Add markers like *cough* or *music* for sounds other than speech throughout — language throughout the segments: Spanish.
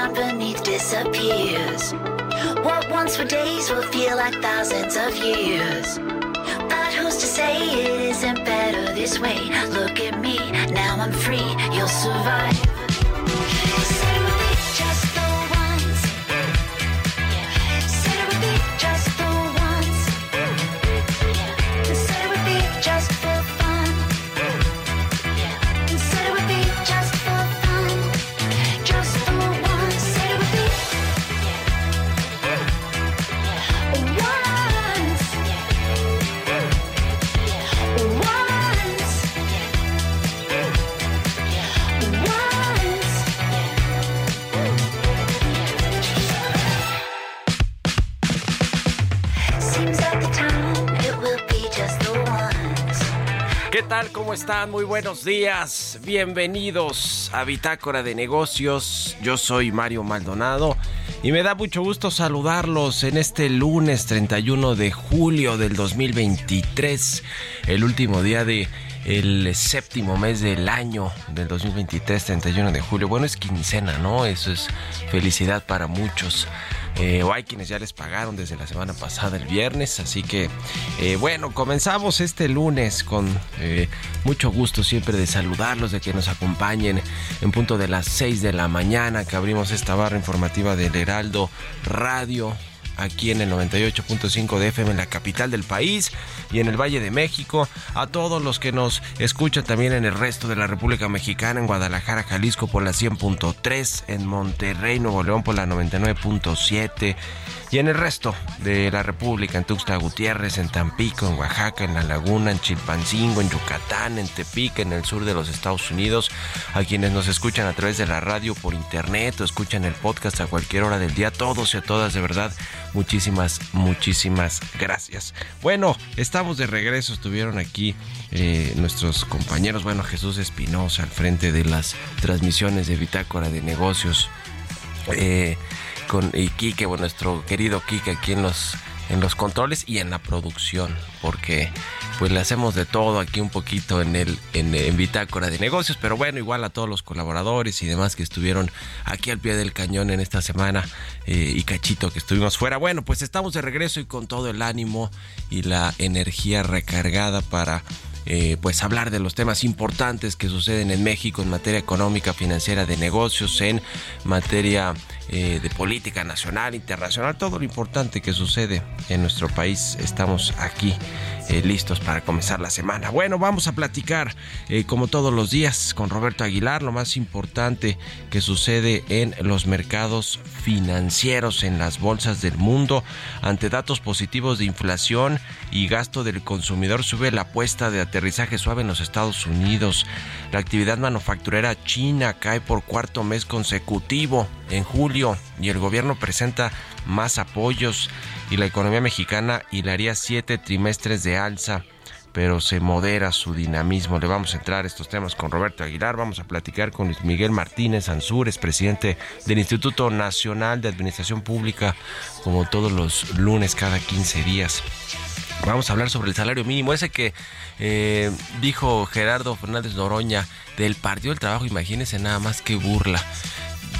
ground beneath disappears. What once were days will feel like thousands of years. But who's to say it isn't better this way? Look at me, now I'm free, you'll survive. ¿Cómo están? Muy buenos días. Bienvenidos a Bitácora de Negocios. Yo soy Mario Maldonado y me da mucho gusto saludarlos en este lunes 31 de julio del 2023, el último día de el séptimo mes del año del 2023, 31 de julio. Bueno, es quincena, ¿no? Eso es felicidad para muchos. Eh, o hay quienes ya les pagaron desde la semana pasada, el viernes. Así que, eh, bueno, comenzamos este lunes con eh, mucho gusto siempre de saludarlos, de que nos acompañen en punto de las 6 de la mañana, que abrimos esta barra informativa del Heraldo Radio aquí en el 98.5 de FM en la capital del país y en el Valle de México. A todos los que nos escuchan también en el resto de la República Mexicana, en Guadalajara, Jalisco por la 100.3, en Monterrey, Nuevo León por la 99.7 y en el resto de la República, en Tuxtla Gutiérrez, en Tampico, en Oaxaca, en La Laguna, en Chilpancingo, en Yucatán, en Tepic, en el sur de los Estados Unidos, a quienes nos escuchan a través de la radio, por internet o escuchan el podcast a cualquier hora del día, todos y a todas, de verdad, muchísimas, muchísimas gracias. Bueno, estamos de regreso, estuvieron aquí eh, nuestros compañeros, bueno, Jesús Espinosa al frente de las transmisiones de Bitácora de Negocios. Eh, con y Quique, bueno, nuestro querido Quique aquí en los en los controles y en la producción, porque pues le hacemos de todo aquí un poquito en el en, Bitácora de Negocios, pero bueno, igual a todos los colaboradores y demás que estuvieron aquí al pie del cañón en esta semana eh, y cachito que estuvimos fuera. Bueno, pues estamos de regreso y con todo el ánimo y la energía recargada para eh, pues hablar de los temas importantes que suceden en México en materia económica, financiera, de negocios, en materia eh, de política nacional, internacional, todo lo importante que sucede en nuestro país. Estamos aquí eh, listos para comenzar la semana. Bueno, vamos a platicar eh, como todos los días con Roberto Aguilar lo más importante que sucede en los mercados financieros, en las bolsas del mundo. Ante datos positivos de inflación y gasto del consumidor sube la apuesta de aterrizaje suave en los Estados Unidos. La actividad manufacturera china cae por cuarto mes consecutivo en julio y el gobierno presenta más apoyos y la economía mexicana hilaría siete trimestres de alza pero se modera su dinamismo. Le vamos a entrar a estos temas con Roberto Aguilar. Vamos a platicar con Miguel Martínez Ansúrez, presidente del Instituto Nacional de Administración Pública, como todos los lunes cada 15 días. Vamos a hablar sobre el salario mínimo, ese que eh, dijo Gerardo Fernández Noroña del Partido del Trabajo. Imagínense nada más que burla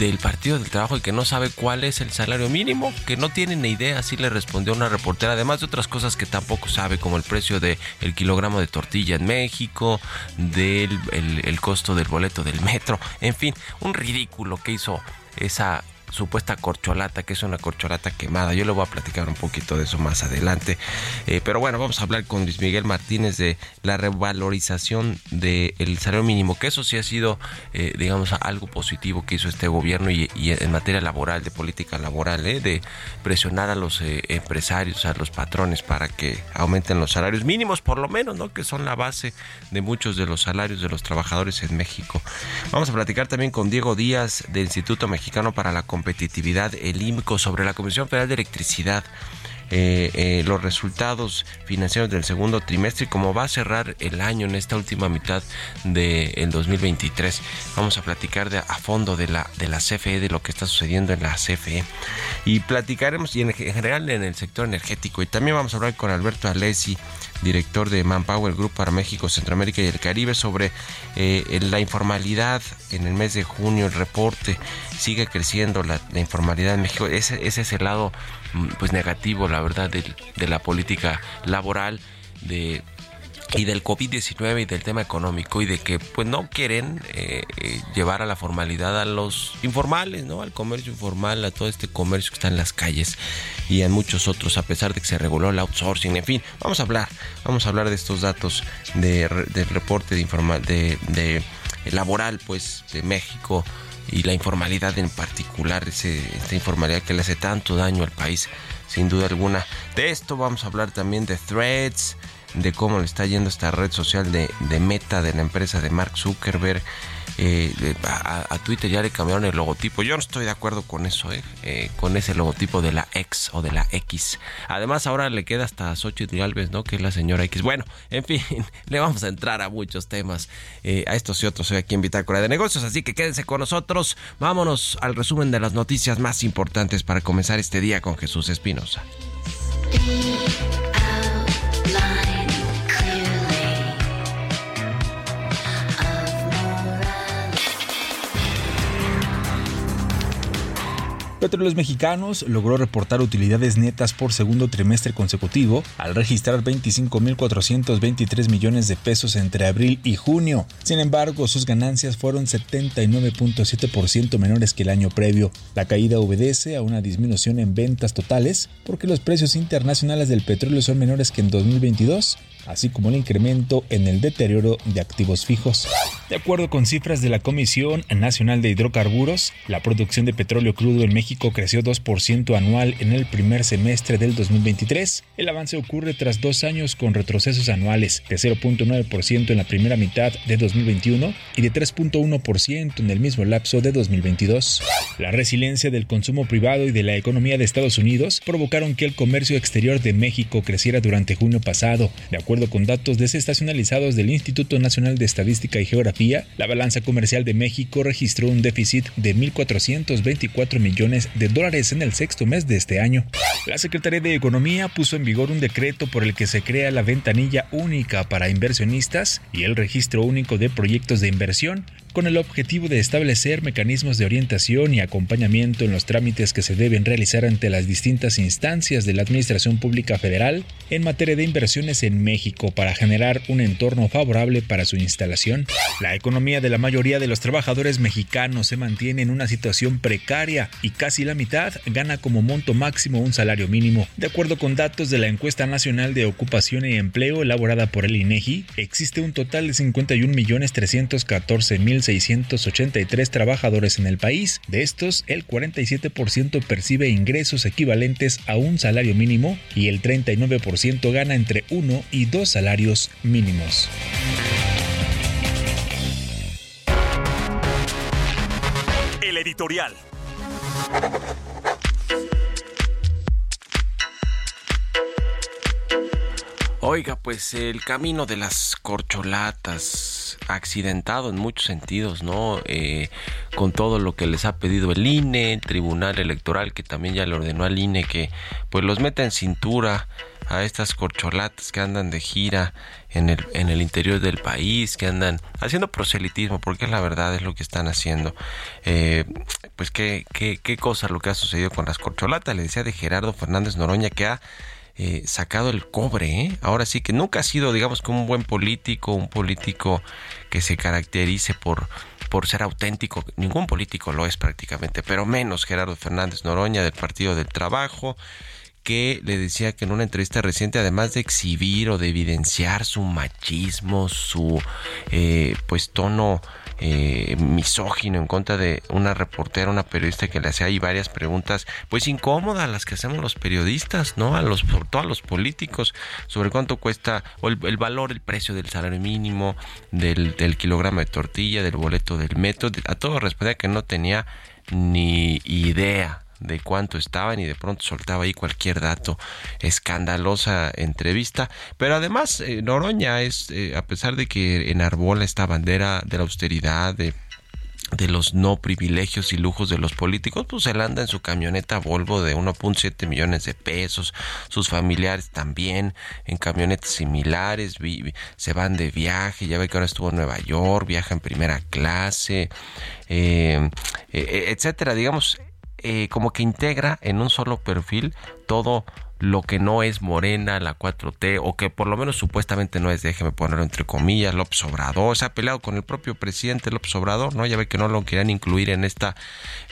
del Partido del Trabajo y que no sabe cuál es el salario mínimo, que no tiene ni idea, así le respondió una reportera, además de otras cosas que tampoco sabe, como el precio del el kilogramo de tortilla en México, del el costo del boleto del metro, en fin, un ridículo que hizo esa supuesta corcholata, que es una corcholata quemada. Yo le voy a platicar un poquito de eso más adelante. Eh, pero bueno, vamos a hablar con Luis Miguel Martínez de la revalorización del salario mínimo, que eso sí ha sido, eh, digamos, algo positivo que hizo este gobierno y, en materia laboral, de política laboral, eh, de presionar a los empresarios, a los patrones para que aumenten los salarios mínimos, por lo menos, ¿no? Que son la base de muchos de los salarios de los trabajadores en México. Vamos a platicar también con Diego Díaz del Instituto Mexicano para la competitividad, el IMCO, sobre la Comisión Federal de Electricidad. Eh, eh, los resultados financieros del segundo trimestre y cómo va a cerrar el año en esta última mitad del de 2023. Vamos a platicar de, a fondo de la, de la CFE, de lo que está sucediendo en la CFE y platicaremos y en, general en el sector energético y también vamos a hablar con Alberto Alessi director de Manpower Group para México, Centroamérica y el Caribe, sobre eh, la informalidad en el mes de junio. El reporte sigue creciendo la, informalidad en México. Ese, ese, es el lado pues negativo, la verdad, de, de la política laboral de y del COVID-19 y del tema económico y de que pues no quieren eh, eh, llevar a la formalidad a los informales, ¿no? Al comercio informal, a todo este comercio que está en las calles y en muchos otros, a pesar de que se reguló el outsourcing, en fin, vamos a hablar, vamos a hablar de estos datos de, del reporte de informal, de, de laboral, pues, de México y la informalidad en particular, ese, esta informalidad que le hace tanto daño al país, sin duda alguna. De esto vamos a hablar también de threads, de cómo le está yendo esta red social de, Meta, de la empresa de Mark Zuckerberg. Eh, a, Twitter ya le cambiaron el logotipo. Yo no estoy de acuerdo con eso, eh, eh, con ese logotipo de la X o de la X. Además, ahora le queda hasta Xochitl Galvez, ¿no? Que es la señora X. Bueno, en fin, *laughs* le vamos a entrar a muchos temas, a estos y otros. Soy aquí en Bitácora de Negocios, así que quédense con nosotros. Vámonos al resumen de las noticias más importantes para comenzar este día con Jesús Espinosa. Petróleos Mexicanos logró reportar utilidades netas por segundo trimestre consecutivo al registrar 25.423 millones de pesos entre abril y junio. Sin embargo, sus ganancias fueron 79.7% menores que el año previo. La caída obedece a una disminución en ventas totales porque los precios internacionales del petróleo son menores que en 2022 así como el incremento en el deterioro de activos fijos. De acuerdo con cifras de la Comisión Nacional de Hidrocarburos, la producción de petróleo crudo en México creció 2% anual en el primer semestre del 2023. El avance ocurre tras dos años con retrocesos anuales de 0.9% en la primera mitad de 2021 y de 3.1% en el mismo lapso de 2022. La resiliencia del consumo privado y de la economía de Estados Unidos provocaron que el comercio exterior de México creciera durante junio pasado, de acuerdo acuerdo con datos desestacionalizados del Instituto Nacional de Estadística y Geografía, la balanza comercial de México registró un déficit de 1.424 millones de dólares en el sexto mes de este año. La Secretaría de Economía puso en vigor un decreto por el que se crea la ventanilla única para inversionistas y el registro único de proyectos de inversión, con el objetivo de establecer mecanismos de orientación y acompañamiento en los trámites que se deben realizar ante las distintas instancias de la Administración Pública Federal en materia de inversiones en México para generar un entorno favorable para su instalación. La economía de la mayoría de los trabajadores mexicanos se mantiene en una situación precaria y casi la mitad gana como monto máximo un salario mínimo. De acuerdo con datos de la encuesta nacional de ocupación y empleo elaborada por el INEGI, existe un total de 51.314.000 2.683 trabajadores en el país. De estos, el 47% percibe ingresos equivalentes a un salario mínimo y el 39% gana entre uno y dos salarios mínimos. El editorial. Oiga, pues el camino de las corcholatas, accidentado en muchos sentidos, ¿no? Eh, con todo lo que les ha pedido el INE, el Tribunal Electoral, que también ya le ordenó al INE que pues los meta en cintura a estas corcholatas que andan de gira en el, en el interior del país, que andan haciendo proselitismo, porque la verdad es lo que están haciendo. Eh, pues qué, qué, qué cosa lo que ha sucedido con las corcholatas, le decía de Gerardo Fernández Noroña que ha eh, sacado el cobre. ¿eh? Ahora sí que nunca ha sido, digamos, como un buen político, un político que se caracterice por, por ser auténtico. Ningún político lo es prácticamente, pero menos Gerardo Fernández Noroña del Partido del Trabajo que le decía que en una entrevista reciente, además de exhibir o de evidenciar su machismo, su eh, pues tono eh, misógino en contra de una reportera, una periodista que le hacía ahí varias preguntas, pues incómodas las que hacemos los periodistas, ¿no? A los, sobre todo a los políticos, sobre cuánto cuesta, o el, valor, el precio del salario mínimo, del, del kilogramo de tortilla, del boleto del metro, a todo respondía que no tenía ni idea de cuánto estaban y de pronto soltaba ahí cualquier dato. Escandalosa entrevista. Pero además, eh, Noroña es, eh, a pesar de que enarbola esta bandera de la austeridad, de de los no privilegios y lujos de los políticos, pues él anda en su camioneta Volvo de 1.7 millones de pesos, sus familiares también en camionetas similares, se van de viaje, ya ve que ahora estuvo en Nueva York, viaja en primera clase, eh, etcétera, digamos, eh, como que integra en un solo perfil todo lo que no es Morena, la 4T, o que por lo menos supuestamente no es, déjeme ponerlo entre comillas, López Obrador, se ha peleado con el propio presidente López Obrador, ¿no? Ya ve que no lo querían incluir en esta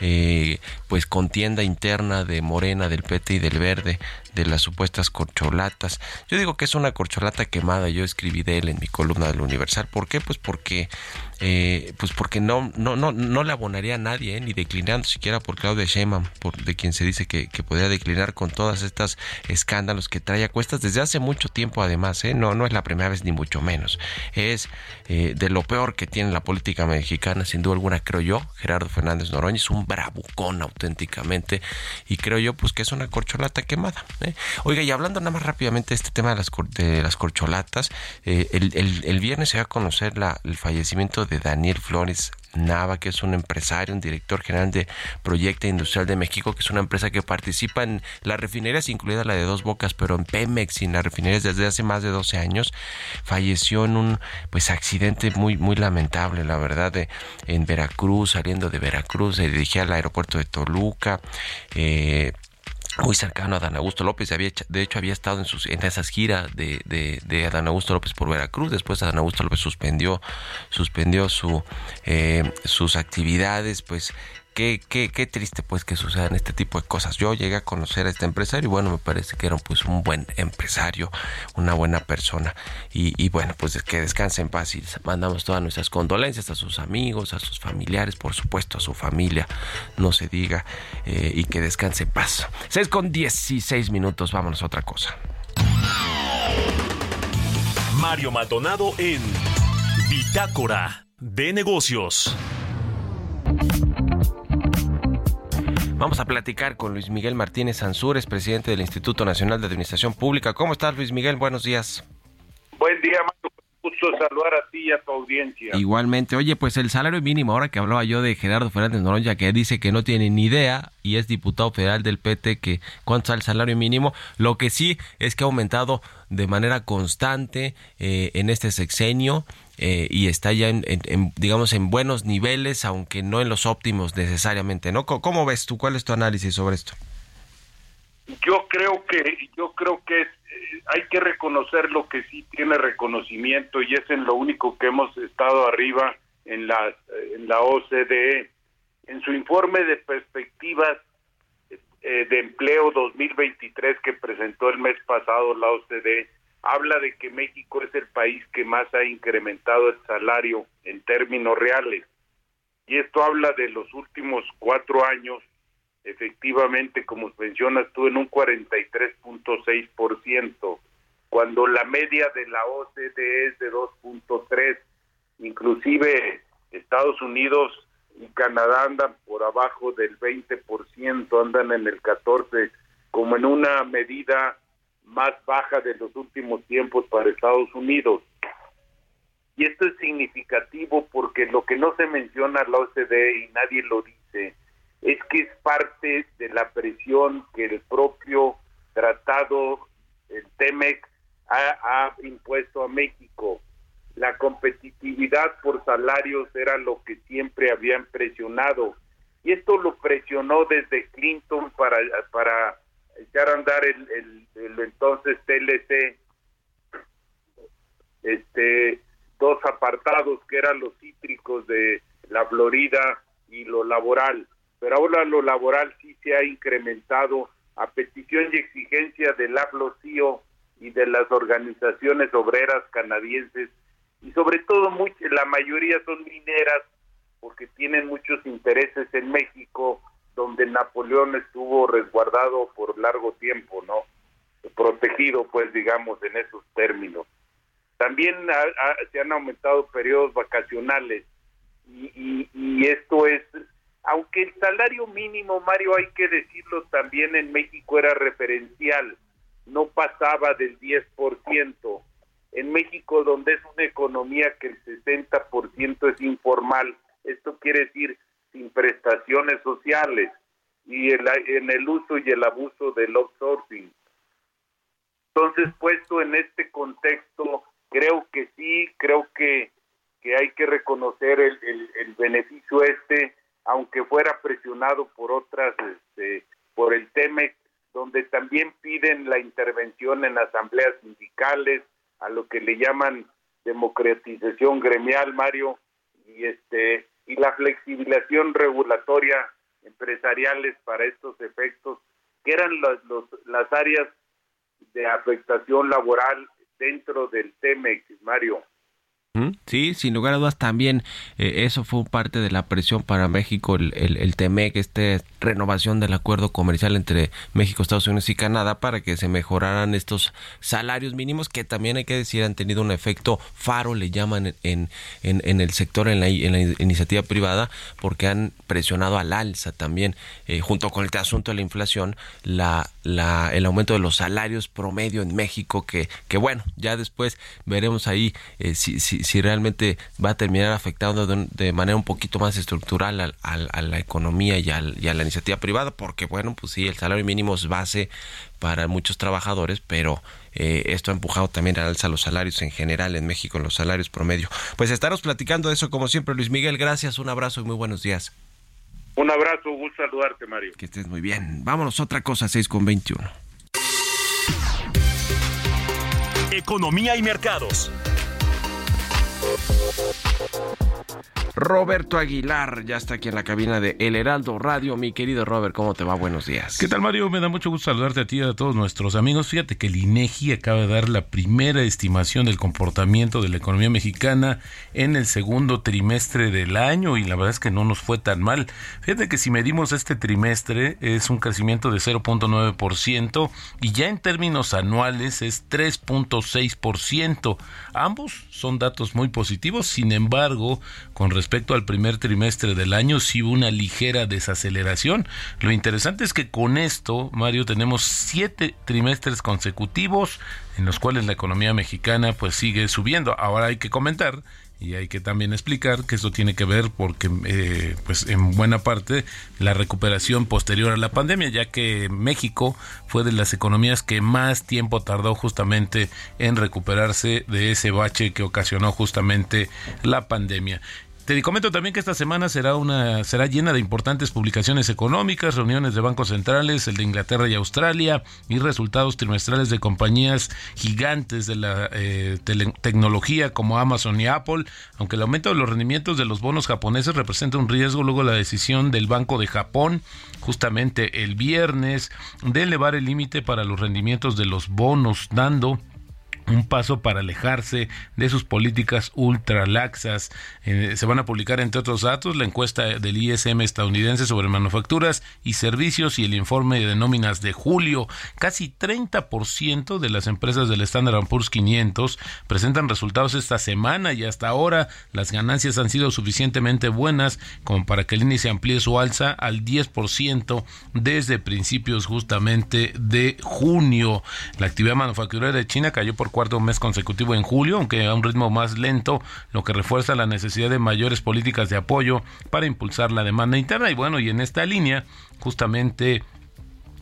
eh, pues contienda interna de Morena, del PT y del Verde, de las supuestas corcholatas. Yo digo que es una corcholata quemada, yo escribí de él en mi columna del Universal. ¿Por qué? Pues porque eh, pues porque no, no, no, no le abonaría a nadie, eh, ni declinando siquiera por Claudia Sheinbaum, de quien se dice que, podría declinar con todas estas escándalos que trae a cuestas desde hace mucho tiempo además, ¿eh? no, no es la primera vez ni mucho menos. Es de lo peor que tiene la política mexicana, sin duda alguna, creo yo, Gerardo Fernández Noroña es un bravucón auténticamente y creo yo pues que es una corcholata quemada. Oiga, y hablando nada más rápidamente de este tema de las, de las corcholatas, eh, el, viernes se va a conocer el fallecimiento de Daniel Flores Nava, que es un empresario, un director general de Proyecto Industrial de México, que es una empresa que participa en las refinerías, incluida la de Dos Bocas, pero en Pemex y en las refinerías desde hace más de 12 años. Falleció en un pues accidente muy muy lamentable, la verdad, de, en Veracruz, saliendo de Veracruz, se dirigía al aeropuerto de Toluca. Eh, muy cercano a Dan Augusto López. Había, de hecho, había estado en, sus, en esas giras de, de, Augusto López por Veracruz. Después Adán Augusto López suspendió, suspendió su, eh, sus actividades, pues Qué, qué, qué, triste pues que sucedan este tipo de cosas. Yo llegué a conocer a este empresario y bueno, me parece que era pues un buen empresario, una buena persona. Y, y bueno, pues que descanse en paz y mandamos todas nuestras condolencias a sus amigos, a sus familiares, por supuesto a su familia, no se diga, eh, y que descanse en paz. 6 con 16 minutos, vámonos a otra cosa. Mario Maldonado en Bitácora de Negocios. Vamos a platicar con Luis Miguel Martínez Ansúrez, presidente del Instituto Nacional de Administración Pública. ¿Cómo estás, Luis Miguel? Buenos días. Buen día. Gusto saludar a ti y a tu audiencia. Igualmente. Oye, pues el salario mínimo, ahora que hablaba yo de Gerardo Fernández Noroña, que dice que no tiene ni idea y es diputado federal del PT, que cuánto es el salario mínimo. Lo que sí es que ha aumentado de manera constante eh, en este sexenio eh, y está ya en, en, digamos en buenos niveles aunque no en los óptimos necesariamente no cómo ves tú cuál es tu análisis sobre esto yo creo que yo creo que es, hay que reconocer lo que sí tiene reconocimiento y es en lo único que hemos estado arriba en la en la OCDE en su informe de perspectivas eh, de empleo 2023 que presentó el mes pasado la OCDE habla de que México es el país que más ha incrementado el salario en términos reales. Y esto habla de los últimos cuatro años, efectivamente, como mencionas tú, en un 43.6%, cuando la media de la OCDE es de 2.3%, inclusive Estados Unidos y Canadá andan por abajo del 20%, andan en el 14%, como en una medida más baja de los últimos tiempos para Estados Unidos. Y esto es significativo porque lo que no se menciona la OCDE y nadie lo dice es que es parte de la presión que el propio tratado, el TEMEC, ha, impuesto a México. La competitividad por salarios era lo que siempre habían presionado. Y esto lo presionó desde Clinton para, para echar a andar el, el, el, entonces TLC, este, dos apartados que eran los cítricos de la Florida y lo laboral. Pero ahora lo laboral sí se ha incrementado a petición y exigencia del AFLOCIO y de las organizaciones obreras canadienses y sobre todo much, la mayoría son mineras porque tienen muchos intereses en México donde Napoleón estuvo resguardado por largo tiempo, ¿no? Protegido, pues, digamos, en esos términos. También se han aumentado periodos vacacionales y, y esto es, aunque el salario mínimo, Mario, hay que decirlo, también en México era referencial, no pasaba del 10%. En México, donde es una economía que el 60% es informal, esto quiere decir sin prestaciones sociales y el, en el uso y el abuso del outsourcing. Entonces, puesto en este contexto, creo que sí, creo que, que hay que reconocer el, el, el beneficio este, aunque fuera presionado por otras, este, por el TEMEC, donde también piden la intervención en asambleas sindicales, a lo que le llaman democratización gremial, Mario, y este y la flexibilización regulatoria empresariales para estos efectos, que eran los, los, las áreas de afectación laboral dentro del TEMEX, Mario. Sí, sin lugar a dudas también eh, eso fue parte de la presión para México, el, el, el TEMEC, esta renovación del acuerdo comercial entre México, Estados Unidos y Canadá para que se mejoraran estos salarios mínimos que también hay que decir han tenido un efecto faro, le llaman en, en, en el sector, en la, en la, iniciativa privada, porque han presionado al alza también, eh, junto con este asunto de la inflación, la, la, el aumento de los salarios promedio en México, que, que bueno, ya después veremos ahí eh, si, si si, realmente va a terminar afectando de, manera un poquito más estructural a, a, la economía y, a la iniciativa privada, porque bueno, pues sí, el salario mínimo es base para muchos trabajadores, pero eh, esto ha empujado también al alza los salarios en general en México, en los salarios promedio. Pues estaremos platicando de eso como siempre, Luis Miguel, gracias, un abrazo y muy buenos días. Un abrazo, gusto saludarte, Mario. Que estés muy bien. Vámonos, otra cosa, 6 con 21. Economía y mercados. Roberto Aguilar ya está aquí en la cabina de El Heraldo Radio. Mi querido Robert, ¿cómo te va? Buenos días. ¿Qué tal, Mario? Me da mucho gusto saludarte a ti y a todos nuestros amigos. Fíjate que el INEGI acaba de dar la primera estimación del comportamiento de la economía mexicana en el segundo trimestre del año y la verdad es que no nos fue tan mal. Fíjate que si medimos este trimestre es un crecimiento de 0.9% y ya en términos anuales es 3.6%. Ambos son datos muy positivos, sin embargo, con respecto respecto al primer trimestre del año sí hubo una ligera desaceleración. Lo interesante es que con esto, Mario, tenemos siete trimestres consecutivos en los cuales la economía mexicana pues sigue subiendo. Ahora hay que comentar y hay que también explicar que esto tiene que ver porque eh, pues en buena parte la recuperación posterior a la pandemia ya que México fue de las economías que más tiempo tardó justamente en recuperarse de ese bache que ocasionó justamente la pandemia te comento también que esta semana será una será llena de importantes publicaciones económicas, reuniones de bancos centrales, el de Inglaterra y Australia y resultados trimestrales de compañías gigantes de la eh, tecnología como Amazon y Apple, aunque el aumento de los rendimientos de los bonos japoneses representa un riesgo luego la decisión del Banco de Japón justamente el viernes de elevar el límite para los rendimientos de los bonos dando un paso para alejarse de sus políticas ultralaxas. Eh, se van a publicar, entre otros datos, la encuesta del ISM estadounidense sobre manufacturas y servicios y el informe de nóminas de julio. Casi 30% de las empresas del Standard Poor's 500 presentan resultados esta semana y hasta ahora las ganancias han sido suficientemente buenas como para que el índice amplíe su alza al 10% desde principios justamente de junio. La actividad manufacturera de China cayó por cuarto mes consecutivo en julio, aunque a un ritmo más lento, lo que refuerza la necesidad de mayores políticas de apoyo para impulsar la demanda interna. Y bueno, y en esta línea, justamente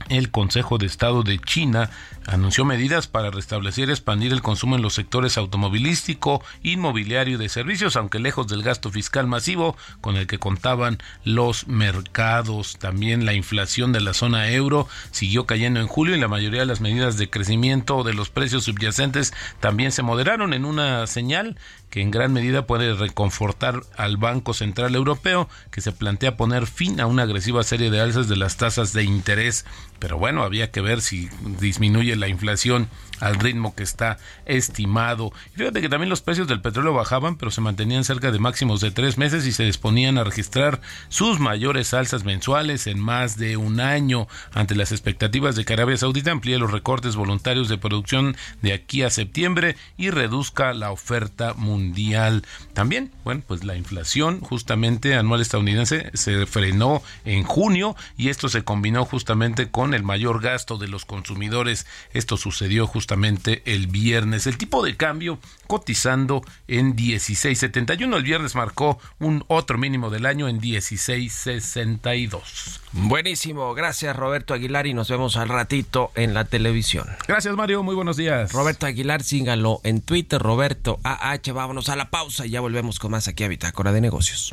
el Consejo de Estado de China anunció medidas para restablecer y expandir el consumo en los sectores automovilístico, inmobiliario y de servicios, aunque lejos del gasto fiscal masivo con el que contaban los mercados. También la inflación de la zona euro siguió cayendo en julio y la mayoría de las medidas de crecimiento de los precios subyacentes también se moderaron en una señal en gran medida puede reconfortar al Banco Central Europeo, que se plantea poner fin a una agresiva serie de alzas de las tasas de interés. Pero bueno, había que ver si disminuye la inflación al ritmo que está estimado. Fíjate que también los precios del petróleo bajaban, pero se mantenían cerca de máximos de tres meses y se disponían a registrar sus mayores alzas mensuales en más de un año. Ante las expectativas de que Arabia Saudita amplíe los recortes voluntarios de producción de aquí a septiembre y reduzca la oferta mundial. También, bueno, pues la inflación justamente anual estadounidense se frenó en junio y esto se combinó justamente con el mayor gasto de los consumidores. Esto sucedió justamente justamente el viernes. El tipo de cambio cotizando en 16.71. El viernes marcó un otro mínimo del año en 16.62. Buenísimo, gracias Roberto Aguilar y nos vemos al ratito en la televisión. Gracias Mario, muy buenos días. Roberto Aguilar, síngalo en Twitter, Roberto AH. Vámonos a la pausa y ya volvemos con más aquí a Bitácora de Negocios.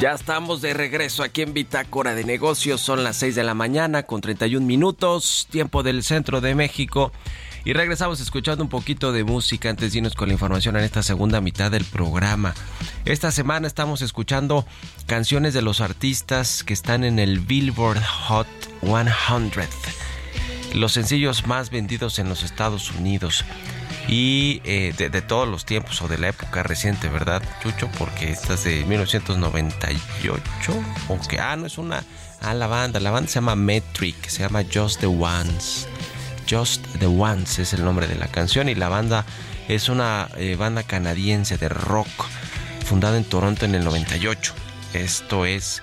Ya estamos de regreso aquí en Bitácora de Negocios. Son las 6 de la mañana con 31 minutos, tiempo del centro de México. Y regresamos escuchando un poquito de música antes de irnos con la información en esta segunda mitad del programa. Esta semana estamos escuchando canciones de los artistas que están en el Billboard Hot 100, los sencillos más vendidos en los Estados Unidos y eh, de, todos los tiempos o de la época reciente, ¿verdad, Chucho? Porque esta es de 1998, aunque, ah, no es una, ah, la banda, la banda se llama Metric, se llama Just the Ones, Just the Ones es el nombre de la canción y la banda es una eh, banda canadiense de rock fundada en Toronto en el 98. Esto es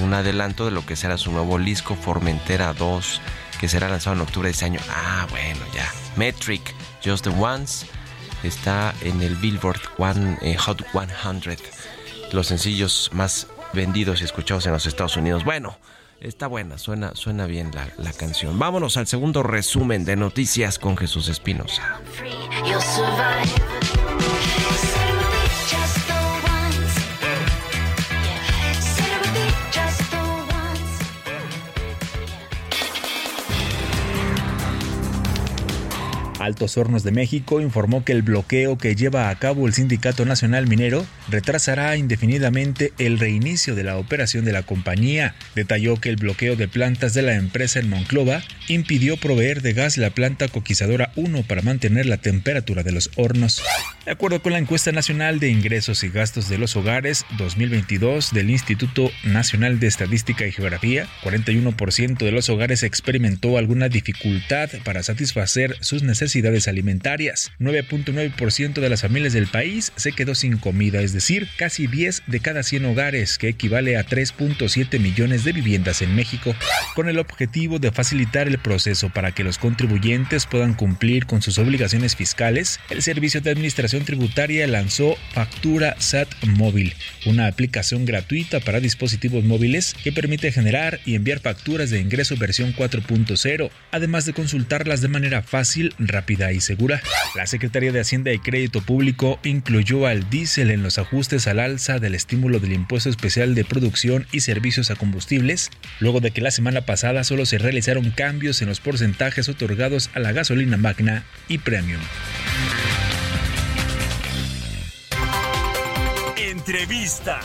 un adelanto de lo que será su nuevo disco Formentera 2 que será lanzado en octubre de este año. Ah, bueno, ya. Metric Just the Ones está en el Billboard eh, Hot 100, los sencillos más vendidos y escuchados en los Estados Unidos. Bueno, está buena, suena, suena bien la, la canción. Vámonos al segundo resumen de noticias con Jesús Espinosa. Altos Hornos de México informó que el bloqueo que lleva a cabo el Sindicato Nacional Minero retrasará indefinidamente el reinicio de la operación de la compañía. Detalló que el bloqueo de plantas de la empresa en Monclova impidió proveer de gas la planta coquizadora 1 para mantener la temperatura de los hornos. De acuerdo con la encuesta nacional de ingresos y gastos de los hogares 2022 del Instituto Nacional de Estadística y Geografía, 41% de los hogares experimentó alguna dificultad para satisfacer sus necesidades alimentarias. 9.9% de las familias del país se quedó sin comida, es decir, casi 10 de cada 100 hogares, que equivale a 3.7 millones de viviendas en México, con el objetivo de facilitar el proceso para que los contribuyentes puedan cumplir con sus obligaciones fiscales. El Servicio de Administración Tributaria lanzó Factura SAT Móvil, una aplicación gratuita para dispositivos móviles que permite generar y enviar facturas de ingreso versión 4.0, además de consultarlas de manera fácil, rápida y segura. La Secretaría de Hacienda y Crédito Público incluyó al diésel en los ajustes al alza del estímulo del impuesto especial de producción y servicios a combustibles, luego de que la semana pasada solo se realizaron cambios en los porcentajes otorgados a la gasolina magna y premium. Entrevista.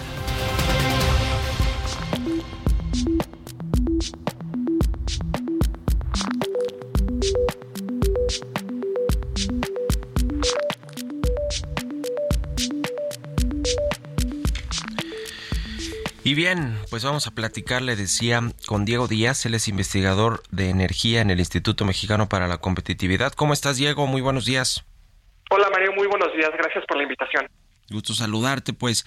Y bien, pues vamos a platicar, le decía, con Diego Díaz, él es investigador de energía en el Instituto Mexicano para la Competitividad. ¿Cómo estás, Diego? Muy buenos días. Hola, Mario, muy buenos días. Gracias por la invitación. Gusto saludarte, pues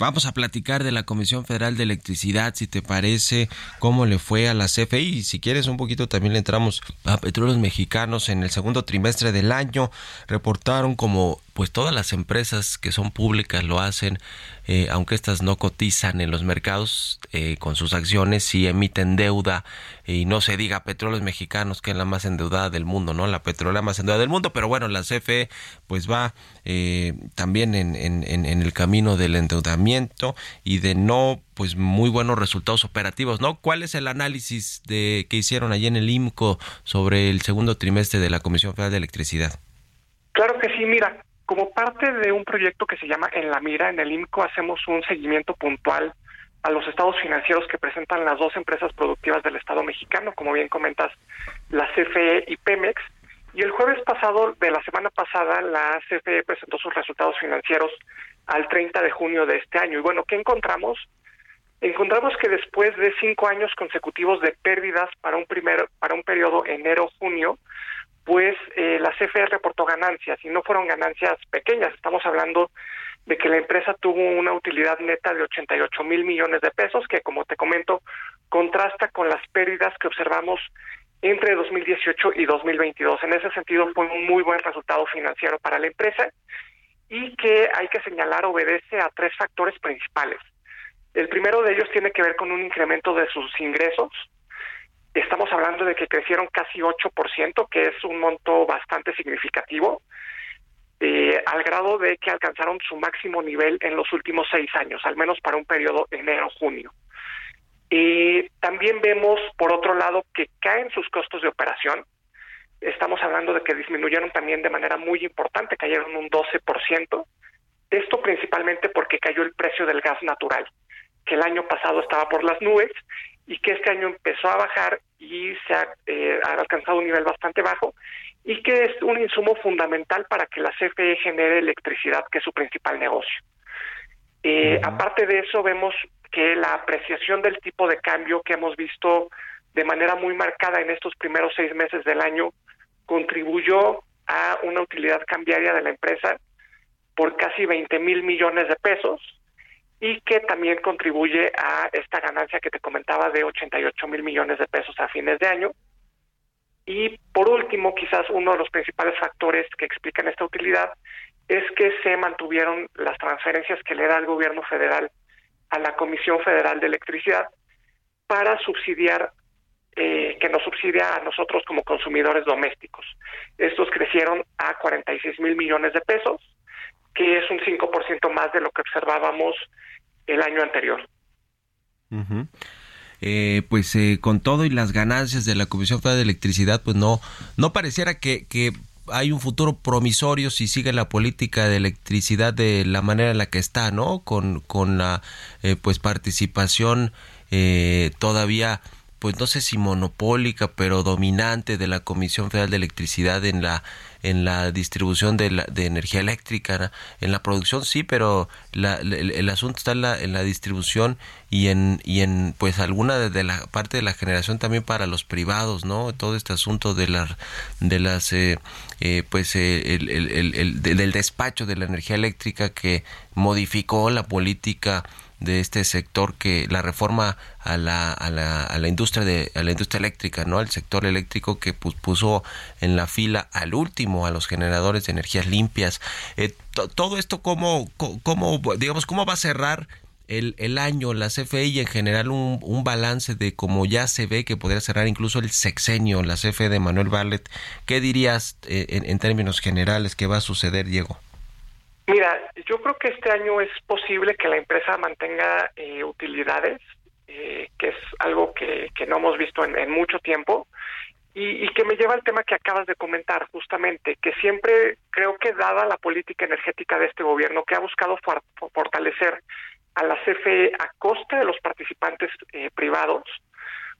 vamos a platicar de la Comisión Federal de Electricidad, si te parece, cómo le fue a la CFE y si quieres un poquito también le entramos a Petróleos Mexicanos en el segundo trimestre del año, reportaron como pues todas las empresas que son públicas lo hacen, eh, aunque estas no cotizan en los mercados eh, con sus acciones, si emiten deuda y no se diga petróleos mexicanos que es la más endeudada del mundo, ¿no? La petrolera más endeudada del mundo, pero bueno, la CFE pues va eh, también en, en, en el camino del endeudamiento y de no pues muy buenos resultados operativos, ¿no? ¿Cuál es el análisis de que hicieron allí en el IMCO sobre el segundo trimestre de la Comisión Federal de Electricidad? Claro que sí, mira, como parte de un proyecto que se llama En la Mira, en el IMCO hacemos un seguimiento puntual a los estados financieros que presentan las dos empresas productivas del Estado mexicano, como bien comentas, la CFE y Pemex. Y el jueves pasado, de la semana pasada, la CFE presentó sus resultados financieros al 30 de junio de este año. Y bueno, ¿qué encontramos? Encontramos que después de cinco años consecutivos de pérdidas para un primer, para un periodo enero-junio, pues eh, la CFE reportó ganancias y no fueron ganancias pequeñas. Estamos hablando de que la empresa tuvo una utilidad neta de 88 mil millones de pesos, que como te comento, contrasta con las pérdidas que observamos entre 2018 y 2022. En ese sentido, fue un muy buen resultado financiero para la empresa y que hay que señalar obedece a tres factores principales. El primero de ellos tiene que ver con un incremento de sus ingresos, Estamos hablando de que crecieron casi 8%, que es un monto bastante significativo, eh, al grado de que alcanzaron su máximo nivel en los últimos seis años, al menos para un periodo enero-junio. Y también vemos, por otro lado, que caen sus costos de operación. Estamos hablando de que disminuyeron también de manera muy importante, cayeron un 12%. Esto principalmente porque cayó el precio del gas natural, que el año pasado estaba por las nubes y que este año empezó a bajar y se eh, ha, alcanzado un nivel bastante bajo y que es un insumo fundamental para que la CFE genere electricidad, que es su principal negocio. Eh, aparte de eso, vemos que la apreciación del tipo de cambio que hemos visto de manera muy marcada en estos primeros seis meses del año contribuyó a una utilidad cambiaria de la empresa por casi 20 mil millones de pesos, y que también contribuye a esta ganancia que te comentaba de 88 mil millones de pesos a fines de año. Y por último, quizás uno de los principales factores que explican esta utilidad es que se mantuvieron las transferencias que le da el gobierno federal a la Comisión Federal de Electricidad para subsidiar, eh, que nos subsidia a nosotros como consumidores domésticos. Estos crecieron a 46 mil millones de pesos, que es un 5% más de lo que observábamos el año anterior. Eh, pues eh, con todo y las ganancias de la Comisión Federal de Electricidad, pues no, no pareciera que, que hay un futuro promisorio si sigue la política de electricidad de la manera en la que está, ¿no? Con, con la eh, pues participación todavía pues no sé si monopólica, pero dominante de la Comisión Federal de Electricidad en la en la distribución de, la, de energía eléctrica, en la producción sí, pero la, el, asunto está en la, en la distribución y en y en pues alguna de, la parte de la generación también para los privados, ¿no? Todo este asunto de la de las eh, eh, pues eh, el, el, el, del despacho de la energía eléctrica que modificó la política de este sector que la reforma a la, a la, a la industria de a la industria eléctrica no al sector eléctrico que puso en la fila al último a los generadores de energías limpias eh, todo esto cómo, cómo digamos cómo va a cerrar el, el año, la CFE y en general un, un balance de cómo ya se ve que podría cerrar incluso el sexenio, la CFE de Manuel Barlet. ¿Qué dirías eh, en, en términos generales que va a suceder, Diego? Mira, yo creo que este año es posible que la empresa mantenga eh, utilidades, eh, que es algo que, no hemos visto en, mucho tiempo, y, y, que me lleva al tema que acabas de comentar, justamente, que siempre creo que dada la política energética de este gobierno, que ha buscado fortalecer a la CFE a costa de los participantes eh, privados,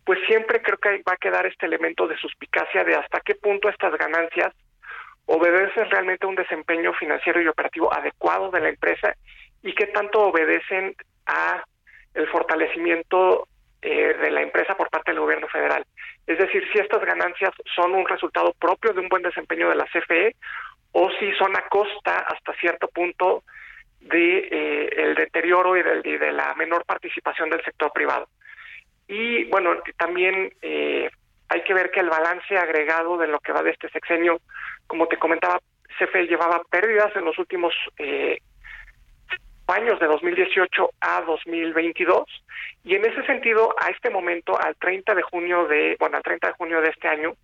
pues siempre creo que va a quedar este elemento de suspicacia de hasta qué punto estas ganancias obedecen realmente a un desempeño financiero y operativo adecuado de la empresa y qué tanto obedecen a el fortalecimiento eh, de la empresa por parte del gobierno federal. Es decir, si estas ganancias son un resultado propio de un buen desempeño de la CFE o si son a costa hasta cierto punto de eh, el deterioro y, de la menor participación del sector privado. Y bueno, también eh, hay que ver que el balance agregado de lo que va de este sexenio, como te comentaba, CFE llevaba pérdidas en los últimos eh, años de 2018 a 2022 y en ese sentido a este momento al 30 de junio de bueno al 30 de junio de este año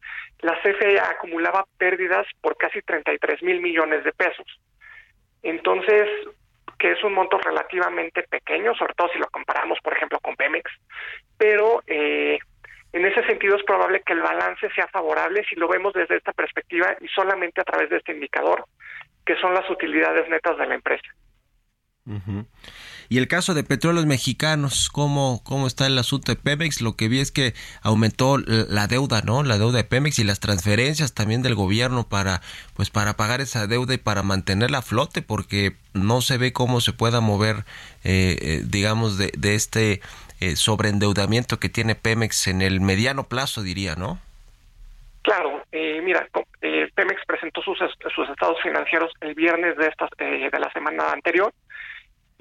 la CFE acumulaba pérdidas por casi 33 mil millones de pesos. Entonces que es un monto relativamente pequeño sobre todo si lo comparamos por ejemplo con Pemex pero eh, en ese sentido es probable que el balance sea favorable si lo vemos desde esta perspectiva y solamente a través de este indicador que son las utilidades netas de la empresa y el caso de petróleos mexicanos, ¿cómo, ¿cómo está el asunto de Pemex? Lo que vi es que aumentó la deuda, ¿no? La deuda de Pemex y las transferencias también del gobierno para, pues, para pagar esa deuda y para mantenerla a flote, porque no se ve cómo se pueda mover, eh, eh, digamos, de, de este eh, sobreendeudamiento que tiene Pemex en el mediano plazo, diría, ¿no? Claro, eh, mira, Pemex presentó sus, sus estados financieros el viernes de, esta, de la semana anterior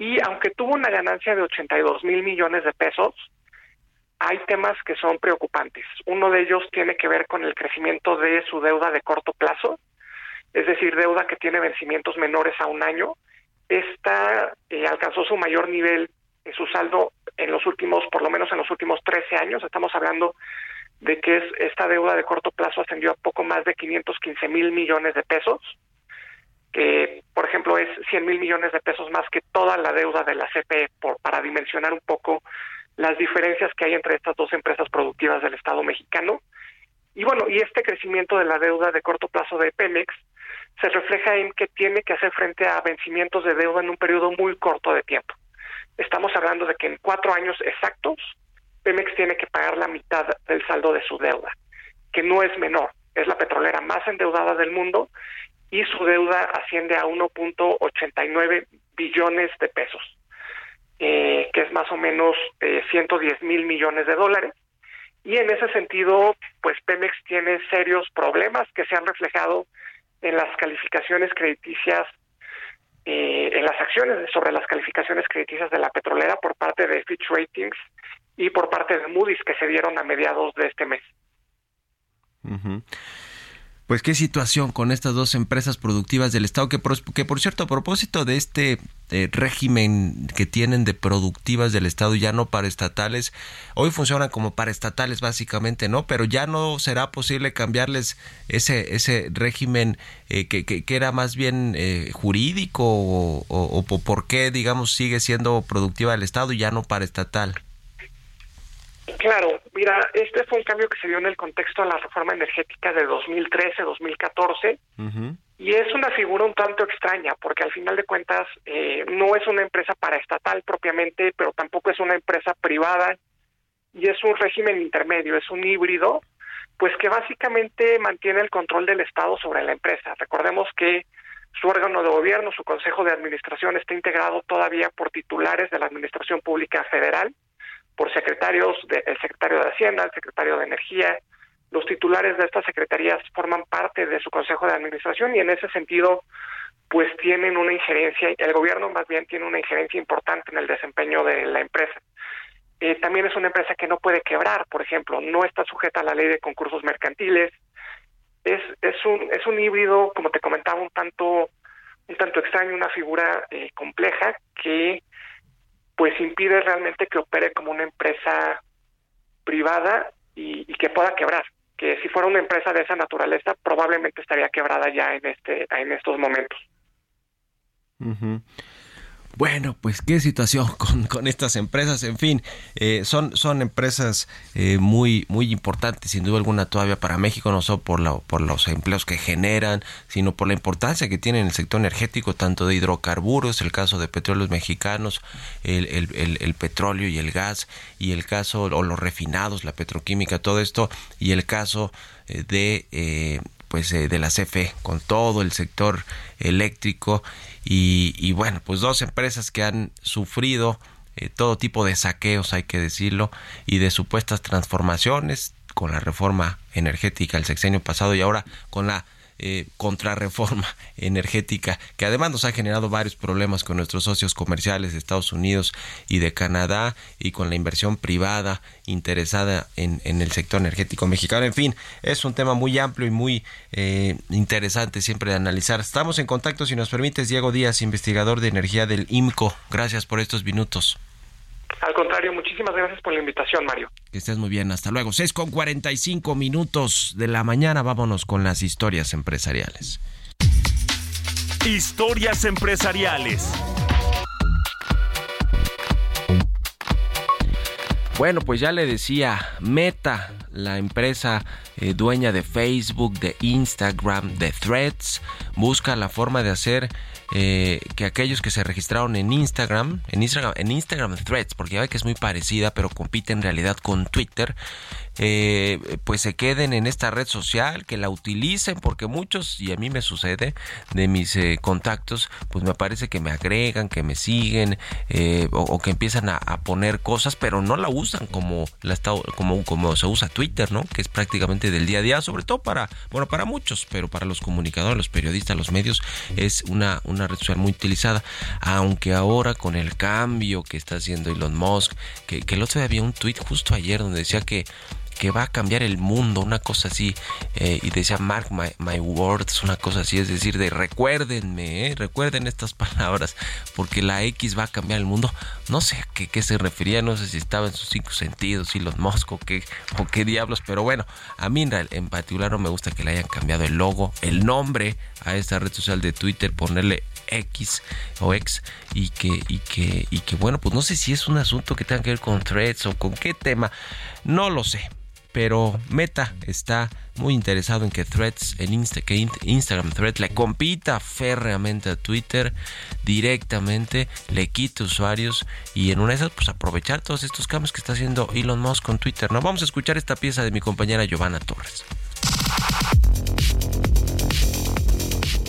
y aunque tuvo una ganancia de 82 mil millones de pesos, hay temas que son preocupantes. Uno de ellos tiene que ver con el crecimiento de su deuda de corto plazo, es decir, deuda que tiene vencimientos menores a un año. Esta eh, alcanzó su mayor nivel su saldo en los últimos, por lo menos en los últimos 13 años. Estamos hablando de que es, esta deuda de corto plazo ascendió a poco más de 515 mil millones de pesos que por ejemplo es 100 mil millones de pesos más que toda la deuda de la CPE por, para dimensionar un poco las diferencias que hay entre estas dos empresas productivas del Estado mexicano. Y bueno, y este crecimiento de la deuda de corto plazo de Pemex se refleja en que tiene que hacer frente a vencimientos de deuda en un periodo muy corto de tiempo. Estamos hablando de que en cuatro años exactos Pemex tiene que pagar la mitad del saldo de su deuda, que no es menor. Es la petrolera más endeudada del mundo y su deuda asciende a 1.89 billones de pesos, eh, que es más o menos eh, 110 mil millones de dólares. Y en ese sentido, pues Pemex tiene serios problemas que se han reflejado en las calificaciones crediticias, eh, en las acciones sobre las calificaciones crediticias de la petrolera por parte de Fitch Ratings y por parte de Moody's que se dieron a mediados de este mes. Pues qué situación con estas dos empresas productivas del Estado, que que por cierto, a propósito de este eh, régimen que tienen de productivas del Estado, ya no para estatales, hoy funcionan como para estatales básicamente, ¿no? Pero ya no será posible cambiarles ese, ese régimen eh, que, que, era más bien eh, jurídico o, o, o por qué, digamos, sigue siendo productiva del Estado y ya no para estatal. Claro, mira, este fue un cambio que se dio en el contexto de la reforma energética de 2013-2014 y es una figura un tanto extraña porque al final de cuentas eh, no es una empresa paraestatal propiamente, pero tampoco es una empresa privada y es un régimen intermedio, es un híbrido, pues que básicamente mantiene el control del Estado sobre la empresa. Recordemos que su órgano de gobierno, su consejo de administración está integrado todavía por titulares de la Administración Pública Federal por secretarios, de, el secretario de Hacienda, el secretario de Energía. Los titulares de estas secretarías forman parte de su consejo de administración y en ese sentido, pues tienen una injerencia, el gobierno más bien tiene una injerencia importante en el desempeño de la empresa. Eh, también es una empresa que no puede quebrar, por ejemplo, no está sujeta a la ley de concursos mercantiles. Es, es un es un híbrido, como te comentaba, un tanto un tanto extraño, una figura eh, compleja que pues impide realmente que opere como una empresa privada y, que pueda quebrar que si fuera una empresa de esa naturaleza probablemente estaría quebrada ya en este en estos momentos bueno, pues qué situación *laughs* con, estas empresas. En fin, eh, son, son empresas eh, muy, muy importantes, sin duda alguna, todavía para México, no solo por, la, por los empleos que generan, sino por la importancia que tiene en el sector energético, tanto de hidrocarburos, el caso de petróleos mexicanos, el, el, el, petróleo y el gas, y el caso, o los refinados, la petroquímica, todo esto, y el caso eh, pues de la CFE con todo el sector eléctrico y, bueno, pues dos empresas que han sufrido eh, todo tipo de saqueos, hay que decirlo, y de supuestas transformaciones con la reforma energética el sexenio pasado y ahora con la eh, contrarreforma *laughs* energética que además nos ha generado varios problemas con nuestros socios comerciales de Estados Unidos y de Canadá y con la inversión privada interesada en, el sector energético mexicano. En fin, es un tema muy amplio y muy eh, interesante siempre de analizar. Estamos en contacto, si nos permites, Diego Díaz, investigador de energía del IMCO. Gracias por estos minutos. Al contrario, muchísimas gracias por la invitación, Mario. Que estés muy bien, hasta luego. 6 con 45 minutos de la mañana, vámonos con las historias empresariales. Historias empresariales. Bueno, pues ya le decía, Meta, la empresa eh, dueña de Facebook, de Instagram, de Threads, busca la forma de hacer eh, que aquellos que se registraron en Instagram, en Instagram, en Instagram Threads, porque ya ve que es muy parecida, pero compite en realidad con Twitter, eh, pues se queden en esta red social, que la utilicen, porque muchos, y a mí me sucede, de mis contactos, pues me parece que me agregan, que me siguen, o, que empiezan a, poner cosas, pero no la usan como, la está, como, como se usa Twitter, ¿no? Que es prácticamente del día a día, sobre todo para, bueno, para muchos, pero para los comunicadores, los periodistas, los medios, es una, una red social muy utilizada, aunque ahora con el cambio que está haciendo Elon Musk, que, que el otro día había un tweet justo ayer donde decía que que va a cambiar el mundo, una cosa así, eh, y decía Mark my, words, una cosa así, es decir, de recuérdenme, eh, recuerden estas *laughs* palabras, porque la X va a cambiar el mundo. No sé a qué, se refería, no sé si estaba en sus cinco sentidos, y los moscos, qué, o qué diablos, pero bueno, a mí en particular no me gusta que le hayan cambiado el logo, el nombre a esta red social de Twitter, ponerle X o X y que y que y que bueno pues no sé si es un asunto que tenga que ver con threads o con qué tema no lo sé pero Meta está muy interesado en que Threads, en Instagram Threads le compita férreamente a Twitter directamente, le quite usuarios y en una de esas pues aprovechar todos estos cambios que está haciendo Elon Musk con Twitter. No vamos a escuchar esta pieza de mi compañera Giovanna Torres.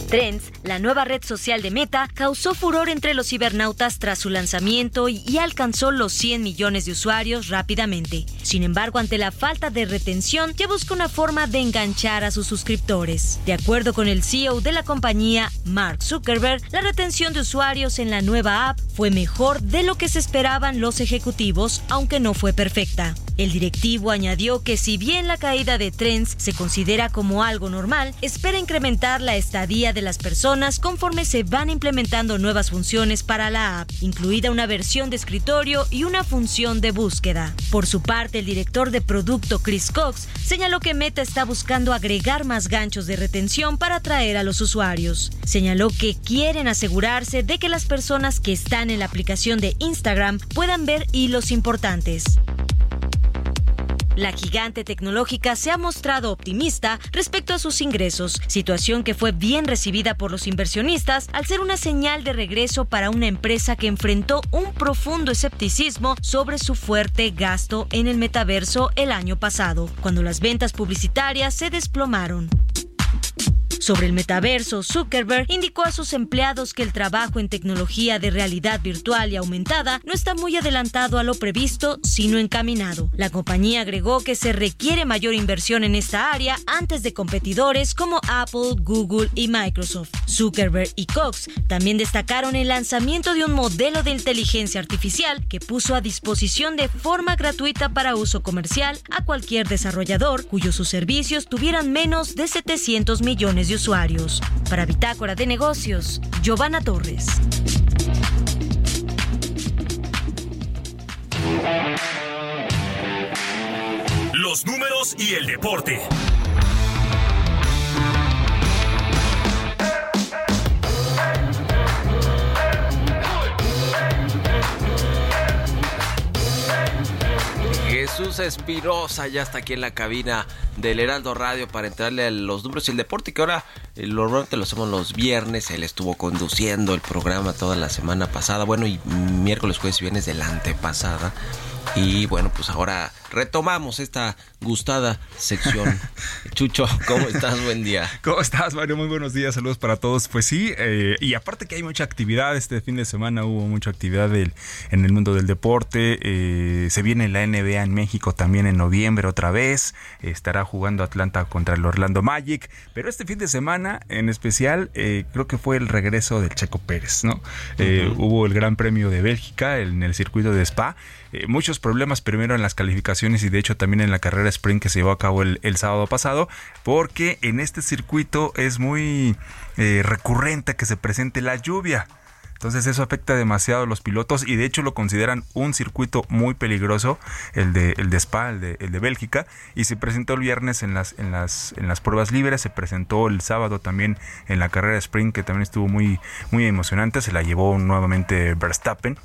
Trends, la nueva red social de Meta, causó furor entre los cibernautas tras su lanzamiento y alcanzó los 100 millones de usuarios rápidamente. Sin embargo, ante la falta de retención, ya busca una forma de enganchar a sus suscriptores. De acuerdo con el CEO de la compañía, Mark Zuckerberg, la retención de usuarios en la nueva app fue mejor de lo que se esperaban los ejecutivos, aunque no fue perfecta. El directivo añadió que si bien la caída de Trends se considera como algo normal, espera incrementar la estadía de las personas conforme se van implementando nuevas funciones para la app, incluida una versión de escritorio y una función de búsqueda. Por su parte, el director de producto Chris Cox señaló que Meta está buscando agregar más ganchos de retención para atraer a los usuarios. Señaló que quieren asegurarse de que las personas que están en la aplicación de Instagram puedan ver hilos importantes. La gigante tecnológica se ha mostrado optimista respecto a sus ingresos, situación que fue bien recibida por los inversionistas al ser una señal de regreso para una empresa que enfrentó un profundo escepticismo sobre su fuerte gasto en el metaverso el año pasado, cuando las ventas publicitarias se desplomaron. Sobre el metaverso, Zuckerberg indicó a sus empleados que el trabajo en tecnología de realidad virtual y aumentada no está muy adelantado a lo previsto, sino encaminado. La compañía agregó que se requiere mayor inversión en esta área antes de competidores como Apple, Google y Microsoft. Zuckerberg y Cox también destacaron el lanzamiento de un modelo de inteligencia artificial que puso a disposición de forma gratuita para uso comercial a cualquier desarrollador cuyos sus servicios tuvieran menos de 700 millones de usuarios. Para Bitácora de Negocios, Giovanna Torres. Los números y el deporte. Jesús Espirosa ya está aquí en la cabina del Heraldo Radio para entrarle a los números y el deporte, que ahora eh, normalmente lo hacemos los viernes. Él estuvo conduciendo el programa toda la semana pasada, bueno, y miércoles, jueves y viernes de la antepasada. Y bueno, pues ahora retomamos esta gustada sección. *laughs* Chucho, ¿cómo estás? Buen día. ¿Cómo estás, Mario? Muy buenos días, saludos para todos. Pues sí, eh, y aparte que hay mucha actividad, este fin de semana hubo mucha actividad en el mundo del deporte. Eh, se viene la NBA en México también en noviembre otra vez. estará jugando Atlanta contra el Orlando Magic. Pero este fin de semana en especial eh, creo que fue el regreso del Checo Pérez, ¿no? Hubo el Gran Premio de Bélgica en el circuito de Spa. Muchos problemas primero en las calificaciones y de hecho también en la carrera sprint que se llevó a cabo el, sábado pasado, porque en este circuito es muy eh, recurrente que se presente la lluvia. Entonces eso afecta demasiado a los pilotos y de hecho lo consideran un circuito muy peligroso, el de, el de Spa, el de, el de Bélgica, y se presentó el viernes en las, en, las, en las pruebas libres, se presentó el sábado también en la carrera sprint que también estuvo muy, muy emocionante, se la llevó nuevamente Verstappen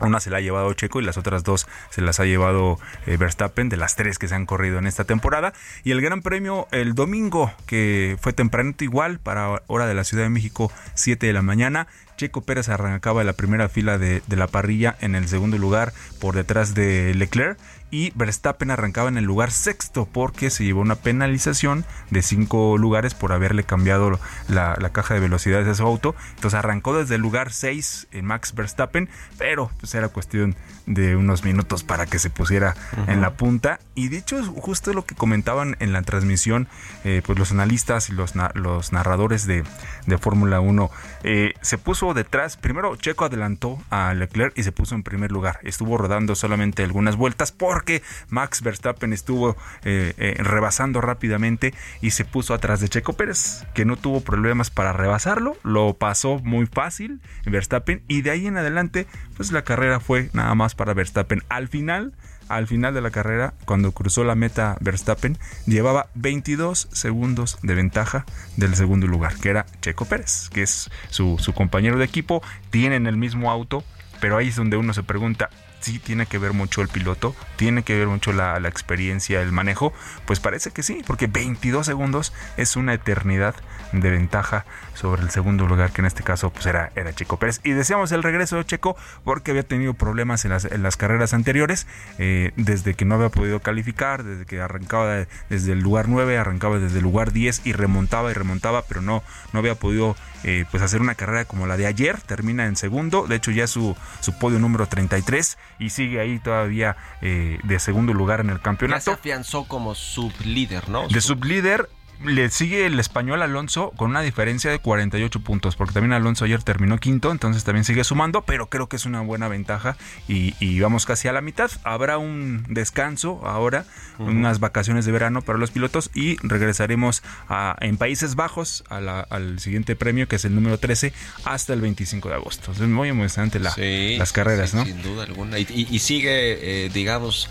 una se la ha llevado Checo y las otras dos se las ha llevado eh, Verstappen, de las tres que se han corrido en esta temporada. Y el Gran Premio el domingo, que fue tempranito igual, para hora de la Ciudad de México, 7 de la mañana. Checo Pérez arrancaba la primera fila de, de la parrilla en el segundo lugar por detrás de Leclerc y Verstappen arrancaba en el lugar sexto porque se llevó una penalización de cinco lugares por haberle cambiado la, caja de velocidades de su auto. Entonces arrancó desde el lugar 6 en Max Verstappen, pero pues era cuestión de unos minutos para que se pusiera en la punta. Y dicho justo lo que comentaban en la transmisión, eh, pues los analistas y los, los narradores de, de Fórmula 1, eh, se puso detrás, primero Checo adelantó a Leclerc y se puso en primer lugar. Estuvo rodando solamente algunas vueltas porque Max Verstappen estuvo eh, rebasando rápidamente y se puso atrás de Checo Pérez, que no tuvo problemas para rebasarlo, lo pasó muy fácil Verstappen y de ahí en adelante pues la carrera fue nada más para Verstappen. Al final, al final de la carrera, cuando cruzó la meta Verstappen, llevaba 22 segundos de ventaja del segundo lugar, que era Checo Pérez, que es su, su compañero de equipo, tienen el mismo auto, pero ahí es donde uno se pregunta, sí tiene que ver mucho el piloto, tiene que ver mucho la, experiencia, el manejo, pues parece que sí, porque 22 segundos es una eternidad de ventaja sobre el segundo lugar, que en este caso pues era, era Checo Pérez. Y deseamos el regreso de Checo porque había tenido problemas en las, en las carreras anteriores, eh, desde que no había podido calificar, desde que arrancaba desde el lugar 9, arrancaba desde el lugar 10 y remontaba y remontaba, pero no, no había podido eh, pues hacer una carrera como la de ayer, termina en segundo, de hecho ya su, su podio número 33 y sigue ahí todavía eh, de segundo lugar en el campeonato. Ya se afianzó como sublíder, ¿no? De sublíder le sigue el español Alonso con una diferencia de 48 puntos, porque también Alonso ayer terminó quinto, entonces también sigue sumando, pero creo que es una buena ventaja y, vamos casi a la mitad. Habrá un descanso ahora, unas vacaciones de verano para los pilotos y regresaremos a, en Países Bajos al siguiente premio, que es el número 13, hasta el 25 de agosto. Es muy emocionante la, las carreras, ¿no? Sin duda alguna. Y, sigue, eh, digamos,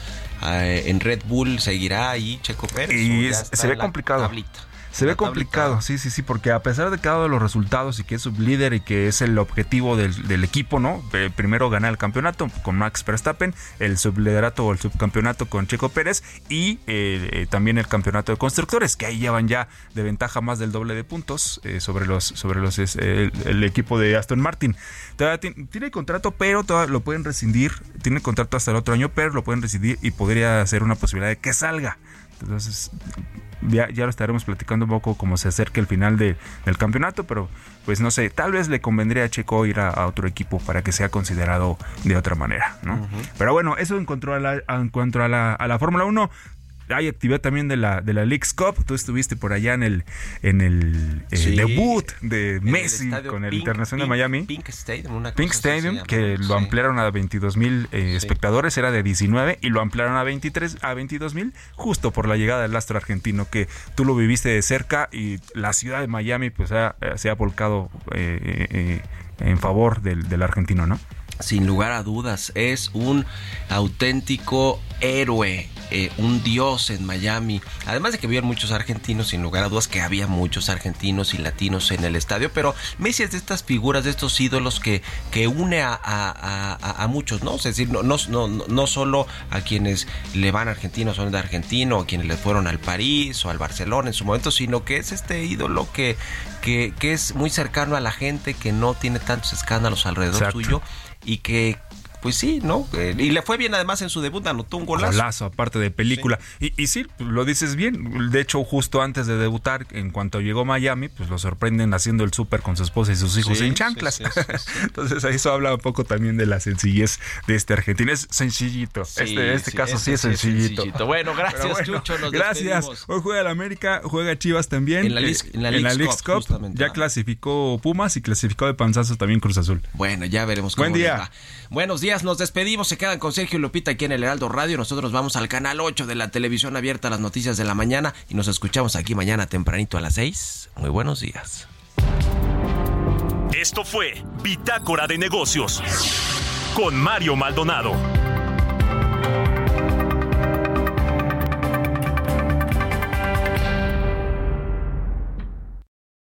en Red Bull seguirá ahí Checo Pérez. Y se ve complicado. Se ve complicado, sí, sí, sí, porque a pesar de cada uno de los resultados y que es sublíder y que es el objetivo del, equipo, ¿no? Eh, primero ganar el campeonato con Max Verstappen, el subliderato o el subcampeonato con Checo Pérez y eh, también el campeonato de constructores, que ahí llevan ya de ventaja más del doble de puntos sobre los sobre los el, equipo de Aston Martin. tiene, contrato, pero todavía lo pueden rescindir. Tiene contrato hasta el otro año, pero lo pueden rescindir y podría ser una posibilidad de que salga. Entonces, ya, ya lo estaremos platicando un poco como se acerca el final de, del campeonato, pero pues no sé, tal vez le convendría a Checo ir a, otro equipo para que sea considerado de otra manera, ¿no? Pero bueno, eso en cuanto a la, en cuanto a la, a la Fórmula 1, hay actividad también de la de la Leagues Cup. Tú estuviste por allá en el en el eh, debut de Messi con el Internacional de Miami. Pink Stadium, una Pink Stadium que lo ampliaron a 22 mil eh, espectadores, era de 19 y lo ampliaron a 23 a 22 mil justo por la llegada del astro argentino que tú lo viviste de cerca y la ciudad de Miami pues eh, se ha volcado en favor del, del argentino, ¿no? Sin lugar a dudas, es un auténtico héroe eh, un dios en Miami. Además de que había muchos argentinos, sin lugar a dudas que había muchos argentinos y latinos en el estadio, pero Messi es de estas figuras, de estos ídolos que, que une a, a, muchos, ¿no? Es decir, no, no, no, no solo a quienes le van a Argentina, son de argentino, o a quienes le fueron al París o al Barcelona en su momento, sino que es este ídolo que, que, que es muy cercano a la gente, que no tiene tantos escándalos alrededor suyo y que pues sí, ¿no? Eh, y le fue bien además en su debut, anotó un golazo. Golazo, aparte de película. Y, y sí, lo dices bien. De hecho, justo antes de debutar, en cuanto llegó a Miami, pues lo sorprenden haciendo el súper con su esposa y sus hijos en chanclas. *laughs* Entonces, eso habla un poco también de la sencillez de este argentino. Es sencillito. este, este caso sí es sencillito. Bueno, gracias, Chucho. Nos gracias. Hoy juega el América, juega Chivas también. En la, League, en la Cup, ya clasificó Pumas y clasificó de panzazo también Cruz Azul. Bueno, ya veremos cómo Buen día. Buenos días, nos despedimos. Se quedan con Sergio Lupita aquí en el Heraldo Radio. Nosotros vamos al canal 8 de la televisión abierta, las noticias de la mañana. Y nos escuchamos aquí mañana tempranito a las 6. Muy buenos días. Esto fue Bitácora de Negocios con Mario Maldonado.